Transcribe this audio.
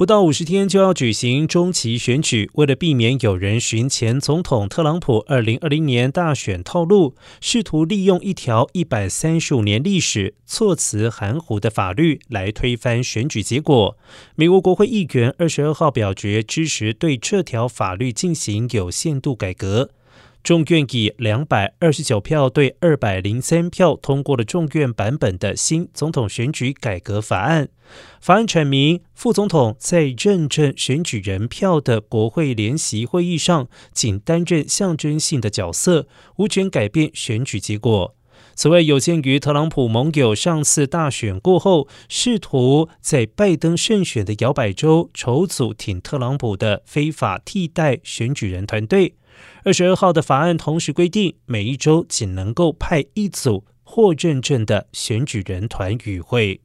不到五十天就要举行中期选举，为了避免有人寻前总统特朗普二零二零年大选套路，试图利用一条一百三十五年历史、措辞含糊的法律来推翻选举结果，美国国会议员二十二号表决支持对这条法律进行有限度改革。众院以两百二十九票对二百零三票通过了众院版本的新总统选举改革法案。法案阐明，副总统在认证选举人票的国会联席会议上，仅担任象征性的角色，无权改变选举结果。此外，有鉴于特朗普盟友上次大选过后，试图在拜登胜选的摇摆州筹组挺特朗普的非法替代选举人团队。二十二号的法案同时规定，每一周仅能够派一组获认证的选举人团与会。